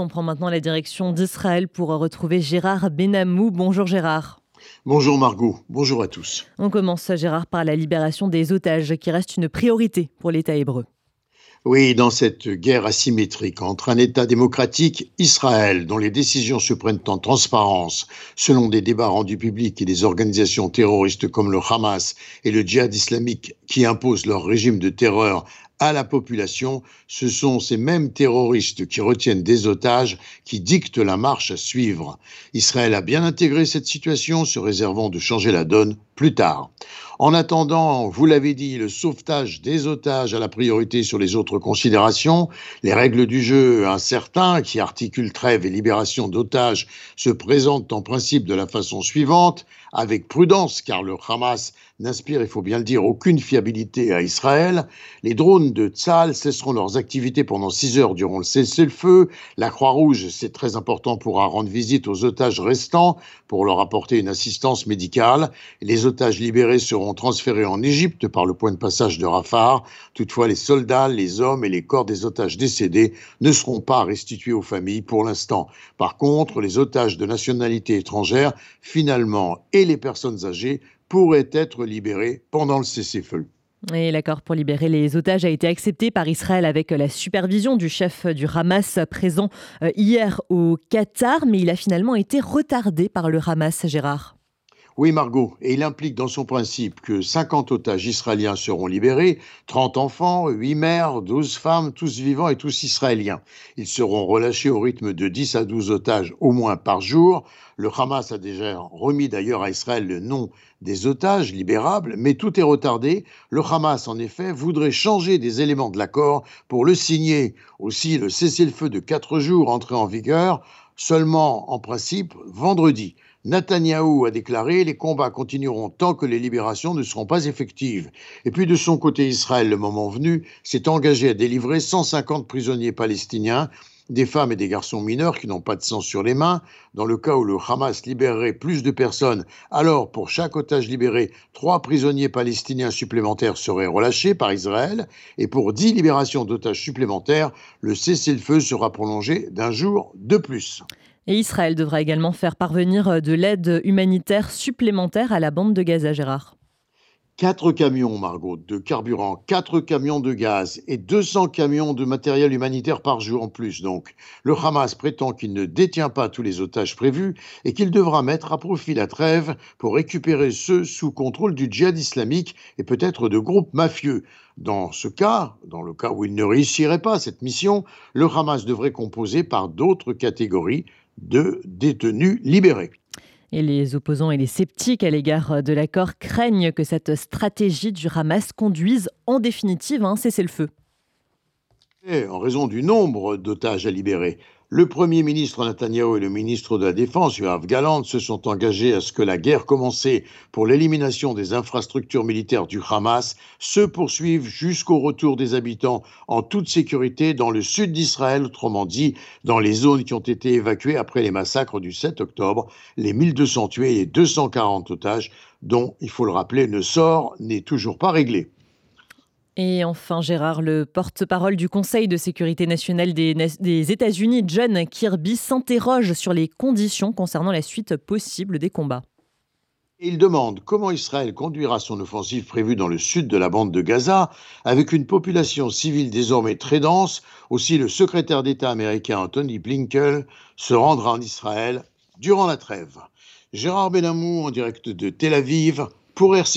On prend maintenant la direction d'Israël pour retrouver Gérard Benamou. Bonjour Gérard. Bonjour Margot, bonjour à tous. On commence Gérard par la libération des otages qui reste une priorité pour l'État hébreu. Oui, dans cette guerre asymétrique entre un État démocratique, Israël, dont les décisions se prennent en transparence, selon des débats rendus publics et des organisations terroristes comme le Hamas et le djihad islamique qui imposent leur régime de terreur à la population, ce sont ces mêmes terroristes qui retiennent des otages qui dictent la marche à suivre. Israël a bien intégré cette situation, se réservant de changer la donne plus tard. En attendant, vous l'avez dit, le sauvetage des otages a la priorité sur les autres considérations. Les règles du jeu incertains qui articulent trêve et libération d'otages se présentent en principe de la façon suivante, avec prudence, car le Hamas n'inspire, il faut bien le dire, aucune fiabilité à Israël. Les drones de Tzal cesseront leurs activités pendant six heures durant le cessez-le-feu. La Croix-Rouge, c'est très important, pourra rendre visite aux otages restants pour leur apporter une assistance médicale. Les otages libérés seront transférés en Égypte par le point de passage de Rafah. Toutefois, les soldats, les hommes et les corps des otages décédés ne seront pas restitués aux familles pour l'instant. Par contre, les otages de nationalité étrangère, finalement, et les personnes âgées pourraient être libérés pendant le cessez-feu. Et l'accord pour libérer les otages a été accepté par Israël avec la supervision du chef du Hamas présent euh, hier au Qatar, mais il a finalement été retardé par le Hamas, Gérard. Oui, Margot, et il implique dans son principe que 50 otages israéliens seront libérés, 30 enfants, 8 mères, 12 femmes, tous vivants et tous israéliens. Ils seront relâchés au rythme de 10 à 12 otages au moins par jour. Le Hamas a déjà remis d'ailleurs à Israël le nom des otages libérables, mais tout est retardé. Le Hamas, en effet, voudrait changer des éléments de l'accord pour le signer. Aussi, le cessez-le-feu de 4 jours entré en vigueur seulement en principe vendredi. Netanyahou a déclaré les combats continueront tant que les libérations ne seront pas effectives. Et puis de son côté, Israël, le moment venu, s'est engagé à délivrer 150 prisonniers palestiniens, des femmes et des garçons mineurs qui n'ont pas de sang sur les mains. Dans le cas où le Hamas libérerait plus de personnes, alors pour chaque otage libéré, trois prisonniers palestiniens supplémentaires seraient relâchés par Israël. Et pour dix libérations d'otages supplémentaires, le cessez-le-feu sera prolongé d'un jour de plus. Et Israël devra également faire parvenir de l'aide humanitaire supplémentaire à la bande de Gaza, Gérard. Quatre camions, Margot, de carburant, quatre camions de gaz et 200 camions de matériel humanitaire par jour en plus. Donc, le Hamas prétend qu'il ne détient pas tous les otages prévus et qu'il devra mettre à profit la trêve pour récupérer ceux sous contrôle du djihad islamique et peut-être de groupes mafieux. Dans ce cas, dans le cas où il ne réussirait pas cette mission, le Hamas devrait composer par d'autres catégories de détenus libérés. Et les opposants et les sceptiques à l'égard de l'accord craignent que cette stratégie du Hamas conduise en définitive à un cessez-le-feu. En raison du nombre d'otages à libérer, le Premier ministre Netanyahu et le ministre de la Défense, Yoav Galant, se sont engagés à ce que la guerre commencée pour l'élimination des infrastructures militaires du Hamas se poursuive jusqu'au retour des habitants en toute sécurité dans le sud d'Israël, autrement dit, dans les zones qui ont été évacuées après les massacres du 7 octobre, les 1200 tués et les 240 otages, dont, il faut le rappeler, le sort n'est toujours pas réglé. Et enfin, Gérard, le porte-parole du Conseil de sécurité nationale des, États-Unis, John Kirby, s'interroge sur les conditions concernant la suite possible des combats. Il demande comment Israël conduira son offensive prévue dans le sud de la bande de Gaza, avec une population civile désormais très dense. Aussi, le secrétaire d'État américain Anthony Blinken se rendra en Israël durant la trêve. Gérard Benamou en direct de Tel Aviv pour RCG.